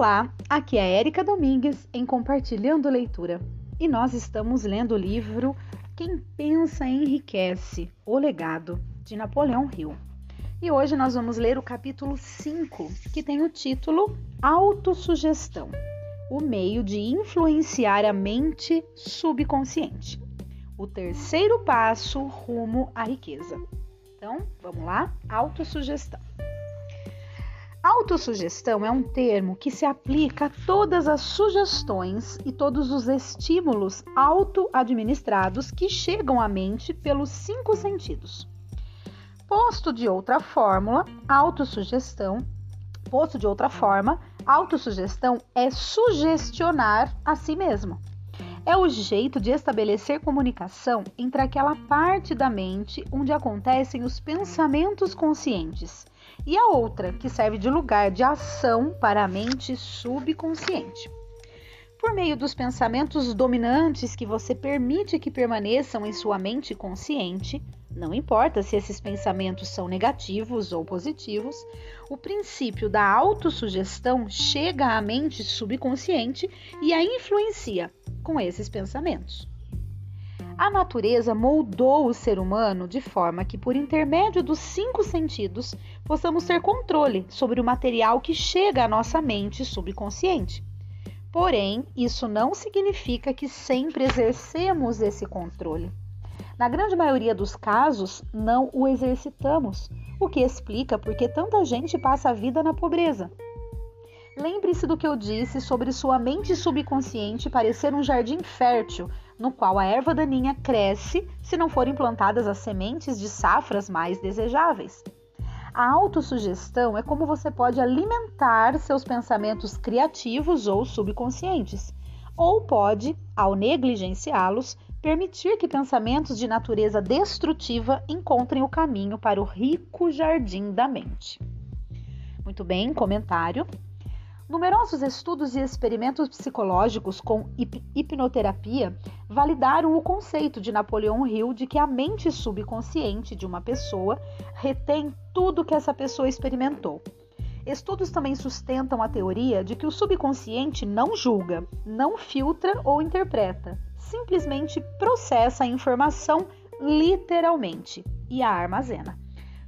Olá, aqui é Érica Domingues em Compartilhando Leitura e nós estamos lendo o livro Quem Pensa Enriquece O Legado de Napoleão Hill. E hoje nós vamos ler o capítulo 5, que tem o título Autossugestão o meio de influenciar a mente subconsciente. O terceiro passo rumo à riqueza. Então, vamos lá? Autossugestão. Autossugestão é um termo que se aplica a todas as sugestões e todos os estímulos auto-administrados que chegam à mente pelos cinco sentidos. Posto de outra fórmula, autossugestão, posto de outra forma, autossugestão é sugestionar a si mesmo. É o jeito de estabelecer comunicação entre aquela parte da mente onde acontecem os pensamentos conscientes e a outra, que serve de lugar de ação para a mente subconsciente. Por meio dos pensamentos dominantes que você permite que permaneçam em sua mente consciente, não importa se esses pensamentos são negativos ou positivos, o princípio da autossugestão chega à mente subconsciente e a influencia com esses pensamentos. A natureza moldou o ser humano de forma que, por intermédio dos cinco sentidos, possamos ter controle sobre o material que chega à nossa mente subconsciente. Porém, isso não significa que sempre exercemos esse controle. Na grande maioria dos casos, não o exercitamos, o que explica por que tanta gente passa a vida na pobreza. Lembre-se do que eu disse sobre sua mente subconsciente parecer um jardim fértil, no qual a erva daninha cresce se não forem plantadas as sementes de safras mais desejáveis. A autossugestão é como você pode alimentar seus pensamentos criativos ou subconscientes, ou pode, ao negligenciá-los, permitir que pensamentos de natureza destrutiva encontrem o caminho para o rico jardim da mente. Muito bem, comentário. Numerosos estudos e experimentos psicológicos com hip hipnoterapia validaram o conceito de Napoleão Hill de que a mente subconsciente de uma pessoa retém tudo que essa pessoa experimentou. Estudos também sustentam a teoria de que o subconsciente não julga, não filtra ou interpreta, simplesmente processa a informação literalmente e a armazena.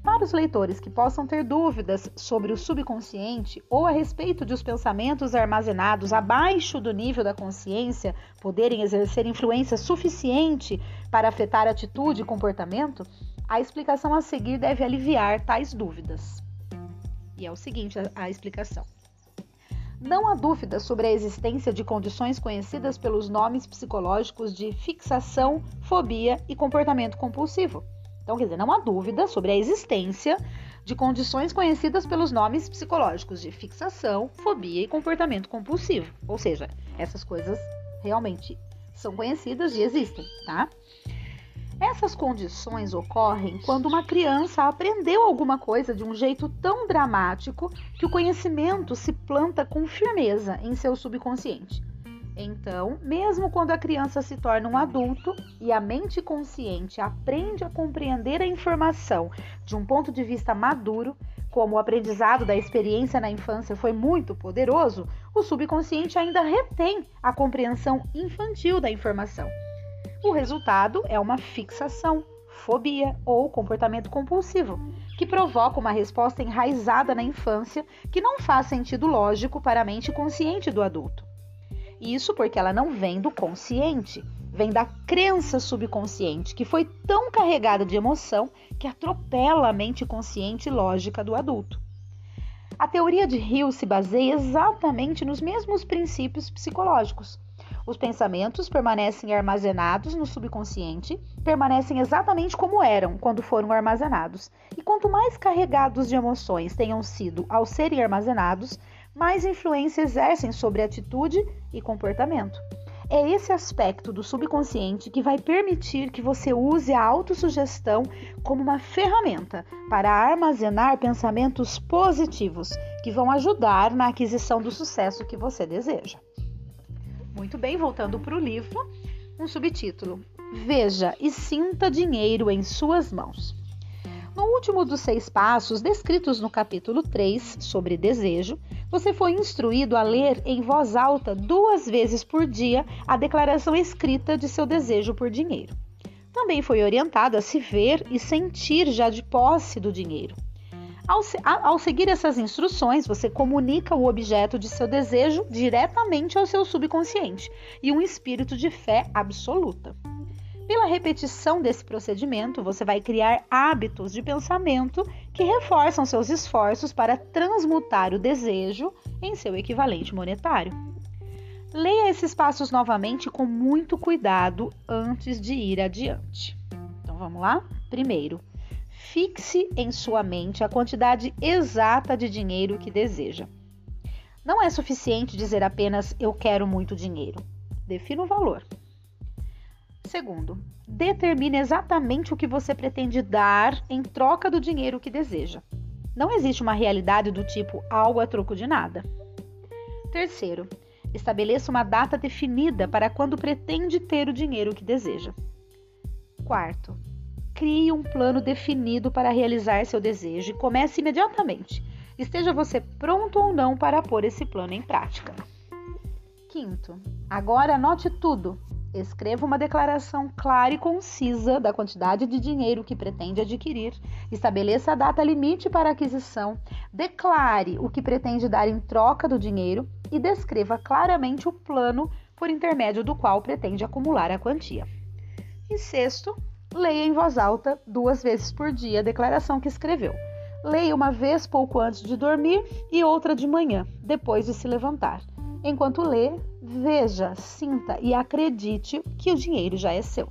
Para os leitores que possam ter dúvidas sobre o subconsciente ou a respeito de os pensamentos armazenados abaixo do nível da consciência poderem exercer influência suficiente para afetar atitude e comportamento, a explicação a seguir deve aliviar tais dúvidas. E é o seguinte a, a explicação. Não há dúvida sobre a existência de condições conhecidas pelos nomes psicológicos de fixação, fobia e comportamento compulsivo. Então, quer dizer, não há dúvida sobre a existência de condições conhecidas pelos nomes psicológicos de fixação, fobia e comportamento compulsivo. Ou seja, essas coisas realmente são conhecidas e existem, tá? Essas condições ocorrem quando uma criança aprendeu alguma coisa de um jeito tão dramático que o conhecimento se planta com firmeza em seu subconsciente. Então, mesmo quando a criança se torna um adulto e a mente consciente aprende a compreender a informação de um ponto de vista maduro, como o aprendizado da experiência na infância foi muito poderoso, o subconsciente ainda retém a compreensão infantil da informação. O resultado é uma fixação, fobia ou comportamento compulsivo, que provoca uma resposta enraizada na infância que não faz sentido lógico para a mente consciente do adulto. Isso porque ela não vem do consciente, vem da crença subconsciente, que foi tão carregada de emoção que atropela a mente consciente e lógica do adulto. A teoria de Hill se baseia exatamente nos mesmos princípios psicológicos. Os pensamentos permanecem armazenados no subconsciente, permanecem exatamente como eram quando foram armazenados. E quanto mais carregados de emoções tenham sido ao serem armazenados, mais influência exercem sobre atitude e comportamento. É esse aspecto do subconsciente que vai permitir que você use a autossugestão como uma ferramenta para armazenar pensamentos positivos que vão ajudar na aquisição do sucesso que você deseja. Muito bem, voltando para o livro, um subtítulo: Veja e sinta dinheiro em suas mãos. No último dos seis passos descritos no capítulo 3 sobre desejo, você foi instruído a ler em voz alta duas vezes por dia a declaração escrita de seu desejo por dinheiro. Também foi orientado a se ver e sentir já de posse do dinheiro. Ao, ao, seguir essas instruções, você comunica o objeto de seu desejo diretamente ao seu subconsciente e um espírito de fé absoluta. Pela repetição desse procedimento, você vai criar hábitos de pensamento que reforçam seus esforços para transmutar o desejo em seu equivalente monetário. Leia esses passos novamente com muito cuidado antes de ir adiante. Então vamos lá? Primeiro, fixe em sua mente a quantidade exata de dinheiro que deseja. Não é suficiente dizer apenas eu quero muito dinheiro. Defina o valor. Segundo, determine exatamente o que você pretende dar em troca do dinheiro que deseja. Não existe uma realidade do tipo algo a troco de nada. Terceiro, estabeleça uma data definida para quando pretende ter o dinheiro que deseja. Quarto, crie um plano definido para realizar seu desejo e comece imediatamente. Esteja você pronto ou não para pôr esse plano em prática. Quinto, agora anote tudo Escreva uma declaração clara e concisa da quantidade de dinheiro que pretende adquirir. Estabeleça a data limite para aquisição. Declare o que pretende dar em troca do dinheiro e descreva claramente o plano por intermédio do qual pretende acumular a quantia. E sexto, leia em voz alta duas vezes por dia a declaração que escreveu. Leia uma vez pouco antes de dormir e outra de manhã, depois de se levantar. Enquanto lê, veja, sinta e acredite que o dinheiro já é seu.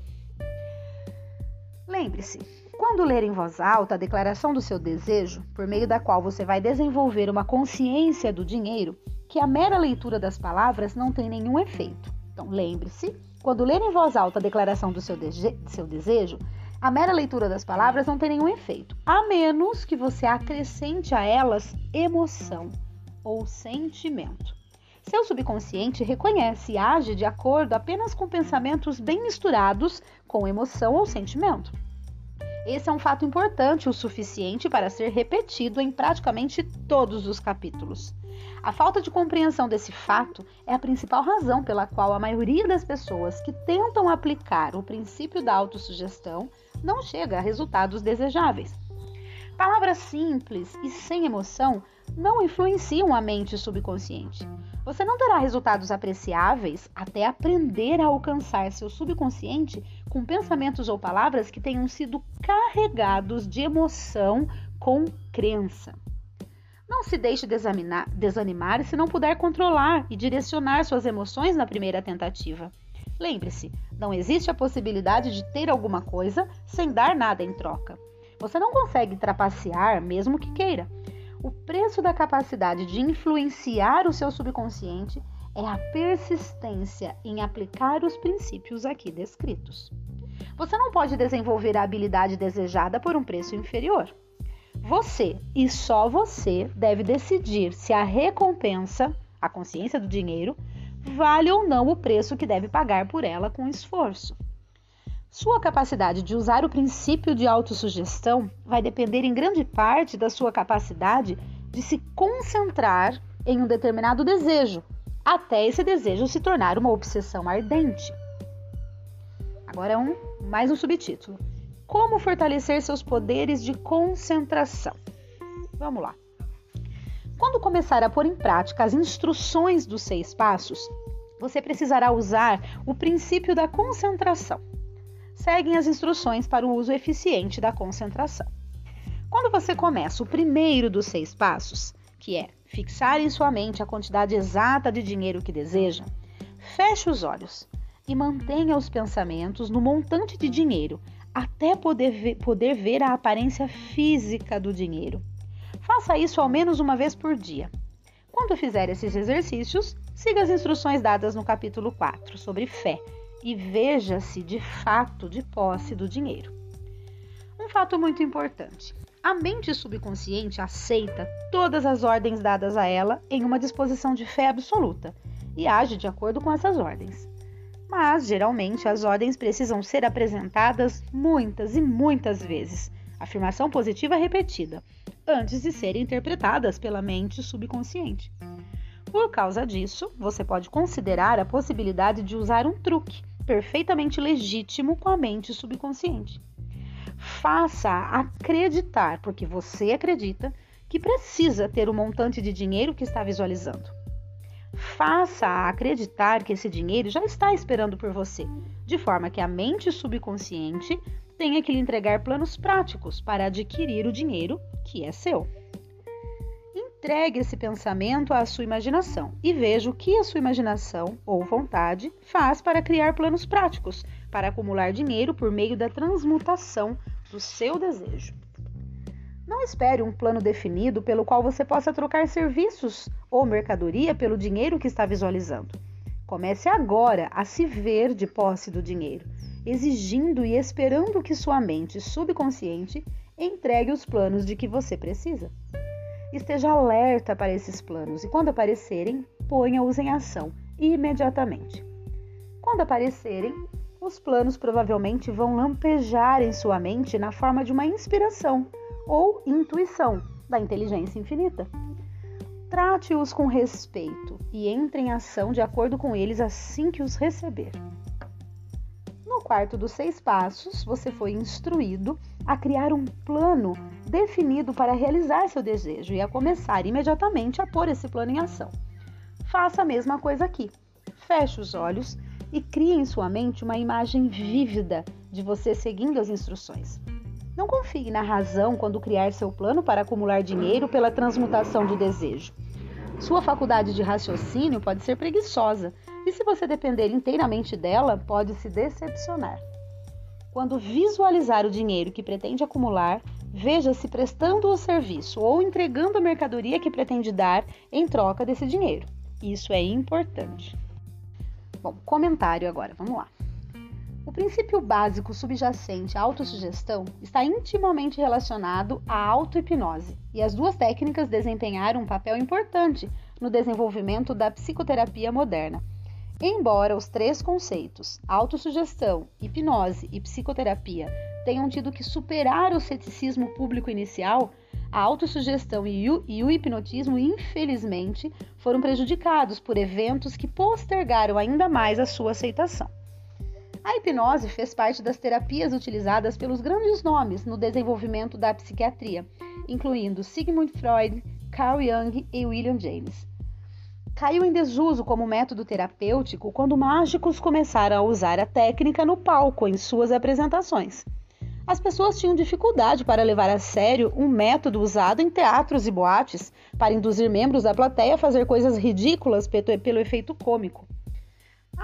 Lembre-se, quando ler em voz alta a declaração do seu desejo, por meio da qual você vai desenvolver uma consciência do dinheiro, que a mera leitura das palavras não tem nenhum efeito. Então, lembre-se, quando ler em voz alta a declaração do seu, de seu desejo, a mera leitura das palavras não tem nenhum efeito, a menos que você acrescente a elas emoção ou sentimento. Seu subconsciente reconhece e age de acordo apenas com pensamentos bem misturados com emoção ou sentimento. Esse é um fato importante o suficiente para ser repetido em praticamente todos os capítulos. A falta de compreensão desse fato é a principal razão pela qual a maioria das pessoas que tentam aplicar o princípio da autossugestão não chega a resultados desejáveis. Palavras simples e sem emoção não influenciam a mente subconsciente. Você não terá resultados apreciáveis até aprender a alcançar seu subconsciente com pensamentos ou palavras que tenham sido carregados de emoção com crença. Não se deixe desanimar se não puder controlar e direcionar suas emoções na primeira tentativa. Lembre-se, não existe a possibilidade de ter alguma coisa sem dar nada em troca. Você não consegue trapacear mesmo que queira. O preço da capacidade de influenciar o seu subconsciente é a persistência em aplicar os princípios aqui descritos. Você não pode desenvolver a habilidade desejada por um preço inferior. Você e só você deve decidir se a recompensa, a consciência do dinheiro, vale ou não o preço que deve pagar por ela com esforço. Sua capacidade de usar o princípio de autossugestão vai depender em grande parte da sua capacidade de se concentrar em um determinado desejo, até esse desejo se tornar uma obsessão ardente. Agora um, mais um subtítulo. Como fortalecer seus poderes de concentração? Vamos lá. Quando começar a pôr em prática as instruções dos seis passos, você precisará usar o princípio da concentração seguem as instruções para o uso eficiente da concentração. Quando você começa o primeiro dos seis passos, que é fixar em sua mente a quantidade exata de dinheiro que deseja, feche os olhos e mantenha os pensamentos no montante de dinheiro até poder ver, poder ver a aparência física do dinheiro. Faça isso ao menos uma vez por dia. Quando fizer esses exercícios, siga as instruções dadas no capítulo 4 sobre fé e veja-se de fato de posse do dinheiro. Um fato muito importante: a mente subconsciente aceita todas as ordens dadas a ela em uma disposição de fé absoluta e age de acordo com essas ordens. Mas, geralmente, as ordens precisam ser apresentadas muitas e muitas vezes, afirmação positiva repetida, antes de serem interpretadas pela mente subconsciente. Por causa disso, você pode considerar a possibilidade de usar um truque perfeitamente legítimo com a mente subconsciente. Faça acreditar, porque você acredita, que precisa ter o montante de dinheiro que está visualizando. Faça acreditar que esse dinheiro já está esperando por você, de forma que a mente subconsciente tenha que lhe entregar planos práticos para adquirir o dinheiro que é seu. Entregue esse pensamento à sua imaginação e veja o que a sua imaginação ou vontade faz para criar planos práticos para acumular dinheiro por meio da transmutação do seu desejo. Não espere um plano definido pelo qual você possa trocar serviços ou mercadoria pelo dinheiro que está visualizando. Comece agora a se ver de posse do dinheiro, exigindo e esperando que sua mente subconsciente entregue os planos de que você precisa. Esteja alerta para esses planos e, quando aparecerem, ponha-os em ação imediatamente. Quando aparecerem, os planos provavelmente vão lampejar em sua mente na forma de uma inspiração ou intuição da inteligência infinita. Trate-os com respeito e entre em ação de acordo com eles assim que os receber. Quarto dos seis passos, você foi instruído a criar um plano definido para realizar seu desejo e a começar imediatamente a pôr esse plano em ação. Faça a mesma coisa aqui. Feche os olhos e crie em sua mente uma imagem vívida de você seguindo as instruções. Não confie na razão quando criar seu plano para acumular dinheiro pela transmutação de desejo. Sua faculdade de raciocínio pode ser preguiçosa e, se você depender inteiramente dela, pode se decepcionar. Quando visualizar o dinheiro que pretende acumular, veja-se prestando o serviço ou entregando a mercadoria que pretende dar em troca desse dinheiro. Isso é importante. Bom, comentário agora, vamos lá. O princípio básico subjacente à autossugestão está intimamente relacionado à auto-hipnose, e as duas técnicas desempenharam um papel importante no desenvolvimento da psicoterapia moderna. Embora os três conceitos, autossugestão, hipnose e psicoterapia, tenham tido que superar o ceticismo público inicial, a autossugestão e o, e o hipnotismo, infelizmente, foram prejudicados por eventos que postergaram ainda mais a sua aceitação. A hipnose fez parte das terapias utilizadas pelos grandes nomes no desenvolvimento da psiquiatria, incluindo Sigmund Freud, Carl Jung e William James. Caiu em desuso como método terapêutico quando mágicos começaram a usar a técnica no palco em suas apresentações. As pessoas tinham dificuldade para levar a sério um método usado em teatros e boates para induzir membros da plateia a fazer coisas ridículas pelo efeito cômico.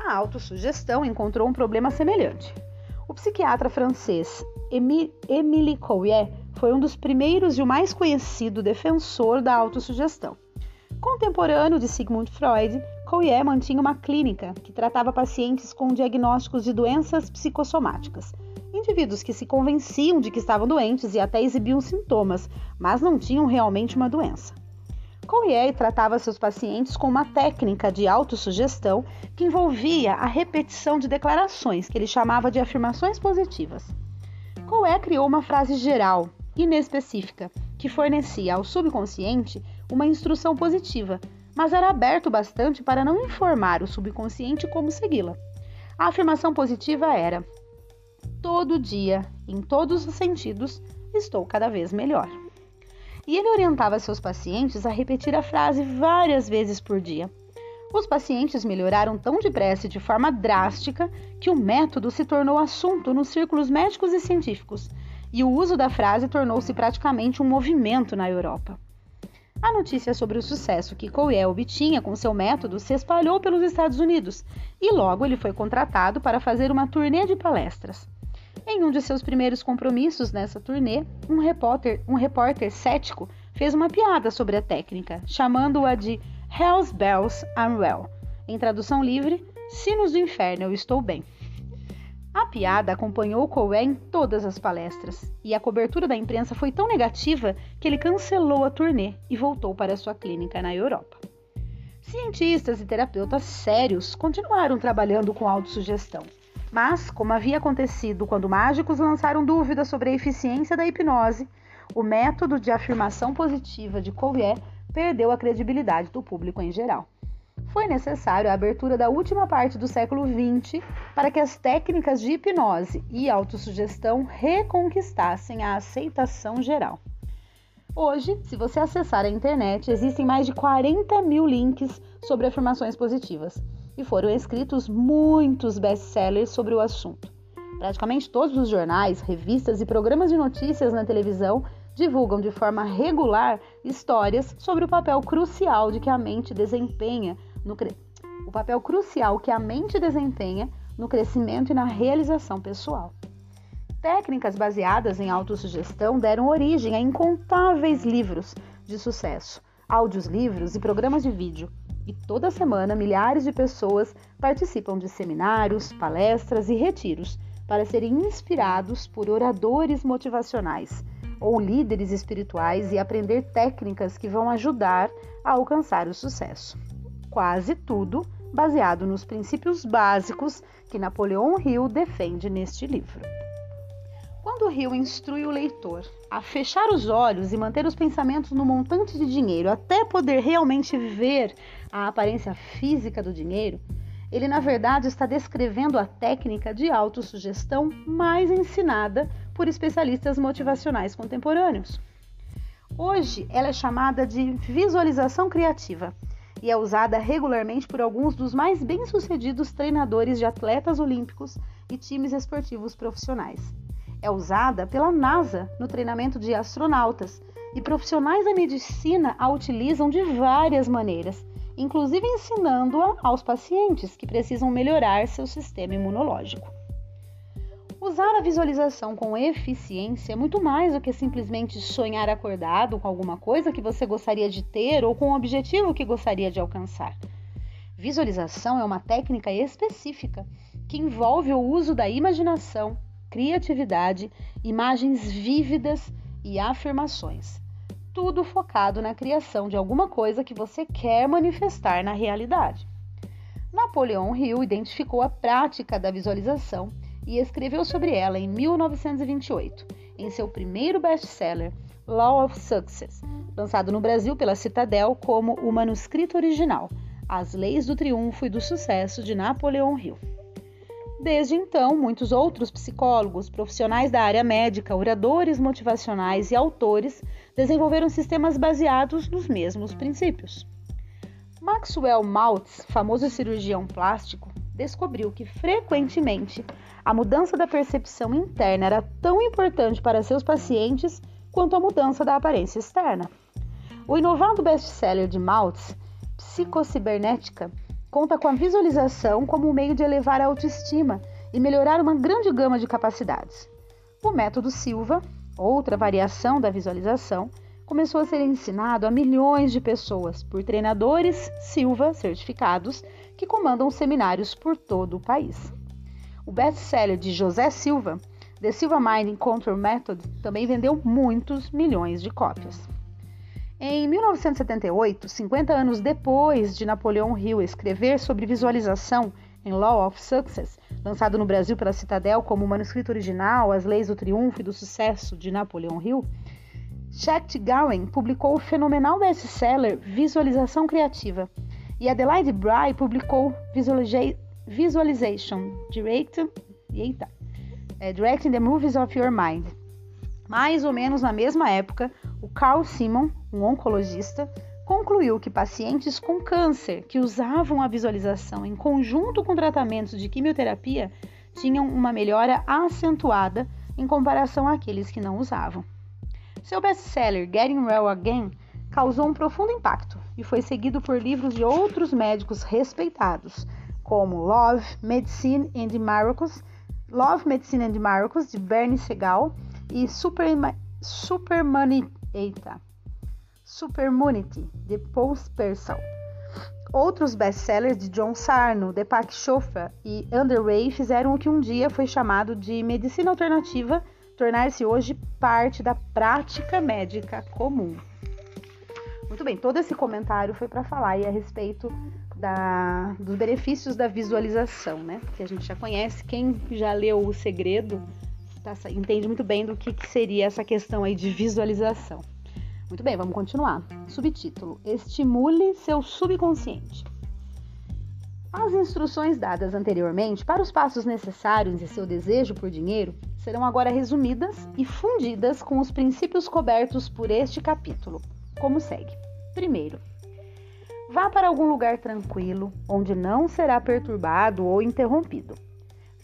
A autossugestão encontrou um problema semelhante. O psiquiatra francês Émile Coué foi um dos primeiros e o mais conhecido defensor da autossugestão. Contemporâneo de Sigmund Freud, Coué mantinha uma clínica que tratava pacientes com diagnósticos de doenças psicossomáticas, indivíduos que se convenciam de que estavam doentes e até exibiam sintomas, mas não tinham realmente uma doença. Collier tratava seus pacientes com uma técnica de autossugestão que envolvia a repetição de declarações, que ele chamava de afirmações positivas. Collier criou uma frase geral, inespecífica, que fornecia ao subconsciente uma instrução positiva, mas era aberto bastante para não informar o subconsciente como segui-la. A afirmação positiva era: todo dia, em todos os sentidos, estou cada vez melhor e ele orientava seus pacientes a repetir a frase várias vezes por dia. Os pacientes melhoraram tão depressa e de forma drástica que o método se tornou assunto nos círculos médicos e científicos, e o uso da frase tornou-se praticamente um movimento na Europa. A notícia sobre o sucesso que Coel obtinha com seu método se espalhou pelos Estados Unidos e logo ele foi contratado para fazer uma turnê de palestras. Em um de seus primeiros compromissos nessa turnê, um repórter, um repórter cético fez uma piada sobre a técnica, chamando-a de Hell's Bells I'm Well. Em tradução livre, Sinos do Inferno, eu estou bem. A piada acompanhou Cohen em todas as palestras, e a cobertura da imprensa foi tão negativa que ele cancelou a turnê e voltou para sua clínica na Europa. Cientistas e terapeutas sérios continuaram trabalhando com autossugestão, Mas, como havia acontecido quando mágicos lançaram dúvidas sobre a eficiência da hipnose, o método de afirmação positiva de Collier perdeu a credibilidade do público em geral. Foi necessário a abertura da última parte do século XX para que as técnicas de hipnose e autossugestão reconquistassem a aceitação geral. Hoje, se você acessar a internet, existem mais de 40 mil links sobre afirmações positivas e foram escritos muitos best-sellers sobre o assunto. Praticamente todos os jornais, revistas e programas de notícias na televisão divulgam de forma regular histórias sobre o papel crucial de que a mente desempenha no cre... o papel crucial que a mente desempenha no crescimento e na realização pessoal. Técnicas baseadas em autossugestão deram origem a incontáveis livros de sucesso, áudios livros e programas de vídeo. E toda semana milhares de pessoas participam de seminários, palestras e retiros para serem inspirados por oradores motivacionais ou líderes espirituais e aprender técnicas que vão ajudar a alcançar o sucesso. Quase tudo baseado nos princípios básicos que Napoleão Hill defende neste livro. Quando Hill instrui o leitor a fechar os olhos e manter os pensamentos no montante de dinheiro até poder realmente ver a aparência física do dinheiro, ele na verdade está descrevendo a técnica de autossugestão mais ensinada por especialistas motivacionais contemporâneos. Hoje ela é chamada de visualização criativa e é usada regularmente por alguns dos mais bem-sucedidos treinadores de atletas olímpicos e times esportivos profissionais. É usada pela NASA no treinamento de astronautas e profissionais da medicina a utilizam de várias maneiras, inclusive ensinando-a aos pacientes que precisam melhorar seu sistema imunológico. Usar a visualização com eficiência é muito mais do que simplesmente sonhar acordado com alguma coisa que você gostaria de ter ou com um objetivo que gostaria de alcançar. Visualização é uma técnica específica que envolve o uso da imaginação, criatividade, imagens vívidas e afirmações. Tudo focado na criação de alguma coisa que você quer manifestar na realidade. Napoleão Hill identificou a prática da visualização e escreveu sobre ela em 1928, em seu primeiro best-seller, Law of Success, lançado no Brasil pela Citadel como o manuscrito original, As Leis do Triunfo e do Sucesso de Napoleão Hill. Desde então, muitos outros psicólogos, profissionais da área médica, oradores motivacionais e autores desenvolveram sistemas baseados nos mesmos princípios. Maxwell Maltz, famoso cirurgião plástico, descobriu que frequentemente a mudança da percepção interna era tão importante para seus pacientes quanto a mudança da aparência externa. O inovado best-seller de Maltz, Psicocibernética, conta com a visualização como um meio de elevar a autoestima e melhorar uma grande gama de capacidades. O método Silva, outra variação da visualização, começou a ser ensinado a milhões de pessoas por treinadores Silva certificados que comandam seminários por todo o país. O best-seller de José Silva, The Silva Mind Control Method, também vendeu muitos milhões de cópias. Em 1978, 50 anos depois de Napoleão Hill escrever sobre visualização em Law of Success, lançado no Brasil pela Citadel como manuscrito original As Leis do Triunfo e do Sucesso de Napoleão Hill, Chet Gowen publicou o fenomenal best-seller Visualização Criativa e Adelaide Bry publicou Visualization Direct, eita, é, Directing the Movies of Your Mind. Mais ou menos na mesma época, o Carl Simon, um oncologista, concluiu que pacientes com câncer que usavam a visualização em conjunto com tratamentos de quimioterapia tinham uma melhora acentuada em comparação àqueles que não usavam. Seu best-seller Getting Well Again causou um profundo impacto e foi seguido por livros de outros médicos respeitados, como Love, Medicine and Miracles, Love, Medicine and Miracles de Bernie Segal e Super, Super Money Eita. Supermunity, de Paul Spersall. Outros best-sellers de John Sarno, Deepak Chopra e Underway fizeram o que um dia foi chamado de medicina alternativa tornar-se hoje parte da prática médica comum. Muito bem, todo esse comentário foi para falar a respeito da, dos benefícios da visualização, né? Que a gente já conhece. Quem já leu O Segredo tá, entende muito bem do que, que seria essa questão aí de visualização. Muito bem, vamos continuar. Subtítulo: Estimule seu subconsciente. As instruções dadas anteriormente para os passos necessários em seu desejo por dinheiro serão agora resumidas e fundidas com os princípios cobertos por este capítulo, como segue. Primeiro, vá para algum lugar tranquilo, onde não será perturbado ou interrompido.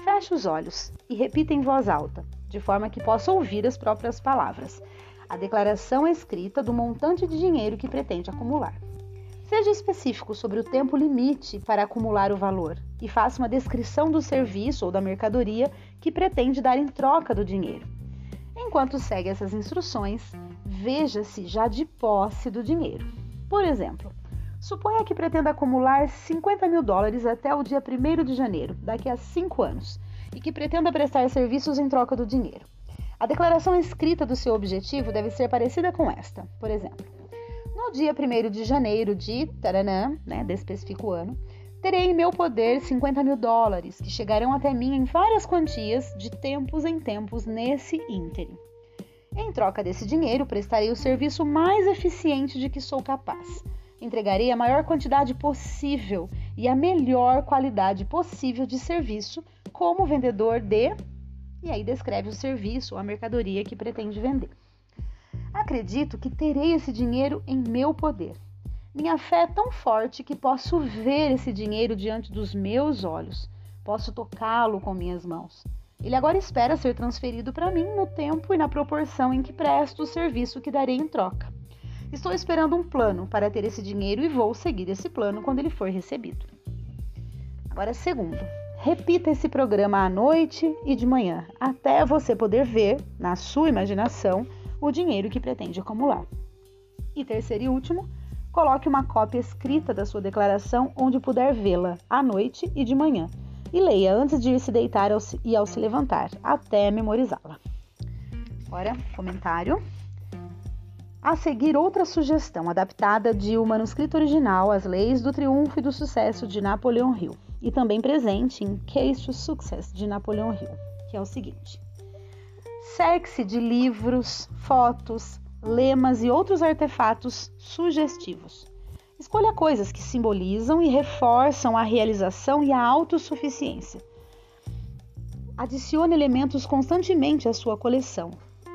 Feche os olhos e repita em voz alta, de forma que possa ouvir as próprias palavras, a declaração escrita do montante de dinheiro que pretende acumular. Seja específico sobre o tempo limite para acumular o valor e faça uma descrição do serviço ou da mercadoria que pretende dar em troca do dinheiro. Enquanto segue essas instruções, veja-se já de posse do dinheiro. Por exemplo, suponha que pretenda acumular 50 mil dólares até o dia 1 de janeiro, daqui a 5 anos, e que pretenda prestar serviços em troca do dinheiro. A declaração escrita do seu objetivo deve ser parecida com esta. Por exemplo, no dia 1 de janeiro de taranã, né, específico ano, terei em meu poder 50 mil dólares, que chegarão até mim em várias quantias, de tempos em tempos, nesse ínterim. Em troca desse dinheiro, prestarei o serviço mais eficiente de que sou capaz. Entregarei a maior quantidade possível e a melhor qualidade possível de serviço como vendedor de. E aí descreve o serviço ou a mercadoria que pretende vender. Acredito que terei esse dinheiro em meu poder. Minha fé é tão forte que posso ver esse dinheiro diante dos meus olhos, posso tocá-lo com minhas mãos. Ele agora espera ser transferido para mim no tempo e na proporção em que presto o serviço que darei em troca. Estou esperando um plano para ter esse dinheiro e vou seguir esse plano quando ele for recebido. Agora, segundo, repita esse programa à noite e de manhã, até você poder ver, na sua imaginação, o dinheiro que pretende acumular. E terceiro e último, coloque uma cópia escrita da sua declaração onde puder vê-la à noite e de manhã e leia antes de ir se deitar e ao se levantar, até memorizá-la. Agora, comentário. A seguir, outra sugestão adaptada de o manuscrito original As Leis do Triunfo e do Sucesso de Napoleão Hill e também presente em Case to Success de Napoleão Hill, que é o seguinte: Cerque-se de livros, fotos, lemas e outros artefatos sugestivos. Escolha coisas que simbolizam e reforçam a realização e a autossuficiência. Adicione elementos constantemente à sua coleção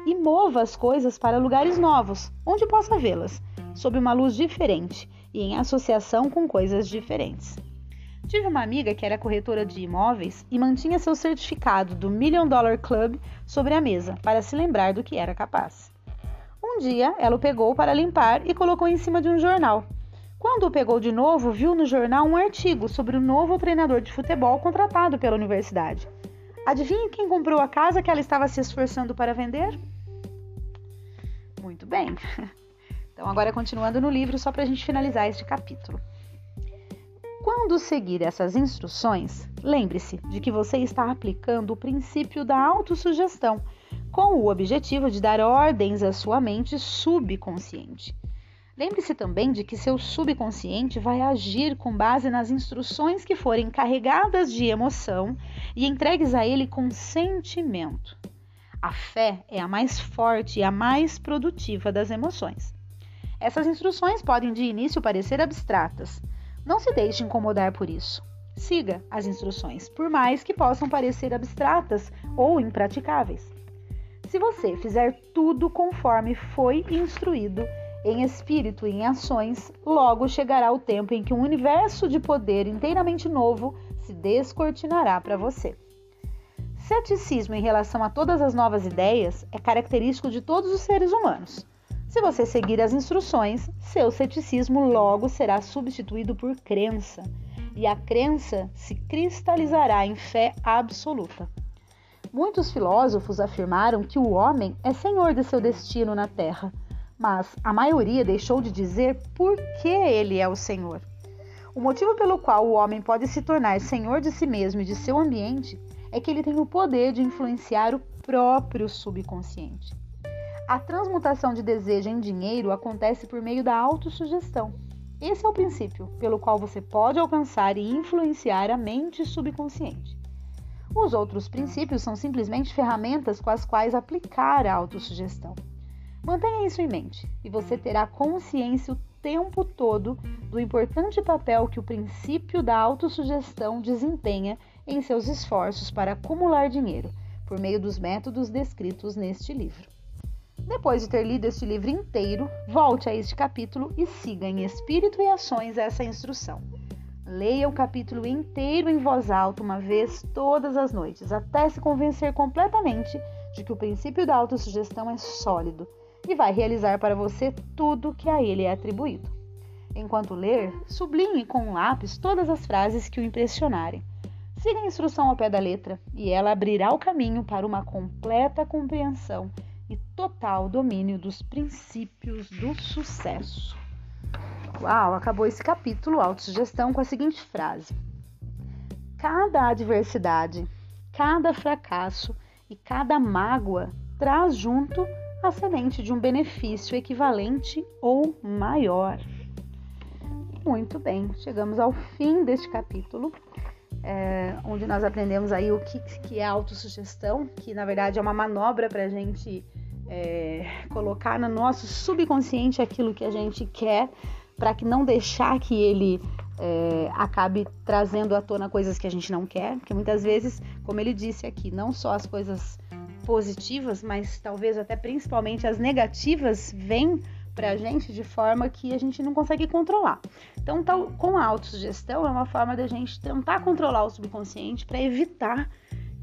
e mova as coisas para lugares novos, onde possa vê-las, sob uma luz diferente e em associação com coisas diferentes. Tive uma amiga que era corretora de imóveis e mantinha seu certificado do Million Dollar Club sobre a mesa para se lembrar do que era capaz. Um dia, ela o pegou para limpar e colocou em cima de um jornal. Quando o pegou de novo, viu no jornal um artigo sobre o novo treinador de futebol contratado pela universidade. Adivinhe quem comprou a casa que ela estava se esforçando para vender? Muito bem. Então, agora continuando no livro, só para a gente finalizar este capítulo. Quando seguir essas instruções, lembre-se de que você está aplicando o princípio da autossugestão, com o objetivo de dar ordens à sua mente subconsciente. Lembre-se também de que seu subconsciente vai agir com base nas instruções que forem carregadas de emoção e entregues a ele com sentimento. A fé é a mais forte e a mais produtiva das emoções. Essas instruções podem de início parecer abstratas, não se deixe incomodar por isso. Siga as instruções, por mais que possam parecer abstratas ou impraticáveis. Se você fizer tudo conforme foi instruído, em espírito e em ações, logo chegará o tempo em que um universo de poder inteiramente novo se descortinará para você. Ceticismo em relação a todas as novas ideias é característico de todos os seres humanos. Se você seguir as instruções, seu ceticismo logo será substituído por crença, e a crença se cristalizará em fé absoluta. Muitos filósofos afirmaram que o homem é senhor de seu destino na Terra, mas a maioria deixou de dizer por que ele é o senhor. O motivo pelo qual o homem pode se tornar senhor de si mesmo e de seu ambiente é que ele tem o poder de influenciar o próprio subconsciente. A transmutação de desejo em dinheiro acontece por meio da autossugestão. Esse é o princípio pelo qual você pode alcançar e influenciar a mente subconsciente. Os outros princípios são simplesmente ferramentas com as quais aplicar a autossugestão. Mantenha isso em mente e você terá consciência o tempo todo do importante papel que o princípio da autossugestão desempenha em seus esforços para acumular dinheiro, por meio dos métodos descritos neste livro. Depois de ter lido este livro inteiro, volte a este capítulo e siga em espírito e ações essa instrução. Leia o capítulo inteiro em voz alta uma vez todas as noites, até se convencer completamente de que o princípio da autossugestão é sólido e vai realizar para você tudo que a ele é atribuído. Enquanto ler, sublinhe com um lápis todas as frases que o impressionarem. Siga a instrução ao pé da letra e ela abrirá o caminho para uma completa compreensão e total domínio dos princípios do sucesso. Uau, acabou esse capítulo autossugestão com a seguinte frase: Cada adversidade, cada fracasso e cada mágoa traz junto a semente de um benefício equivalente ou maior. Muito bem, chegamos ao fim deste capítulo, é, onde nós aprendemos aí o que, que é autossugestão, que na verdade é uma manobra para a gente é, colocar no nosso subconsciente aquilo que a gente quer para que não deixar que ele é, acabe trazendo à tona coisas que a gente não quer, porque muitas vezes, como ele disse aqui, não só as coisas positivas, mas talvez até principalmente as negativas vêm para a gente de forma que a gente não consegue controlar. Então, tal, com a autossugestão é uma forma da gente tentar controlar o subconsciente para evitar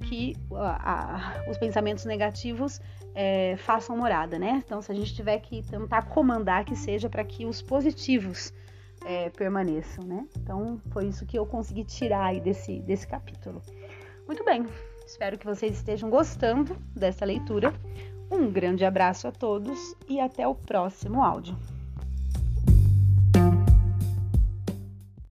que a, a, os pensamentos negativos é, façam morada, né? Então, se a gente tiver que tentar comandar, que seja para que os positivos é, permaneçam, né? Então, foi isso que eu consegui tirar aí desse, desse capítulo. Muito bem, espero que vocês estejam gostando dessa leitura. Um grande abraço a todos e até o próximo áudio.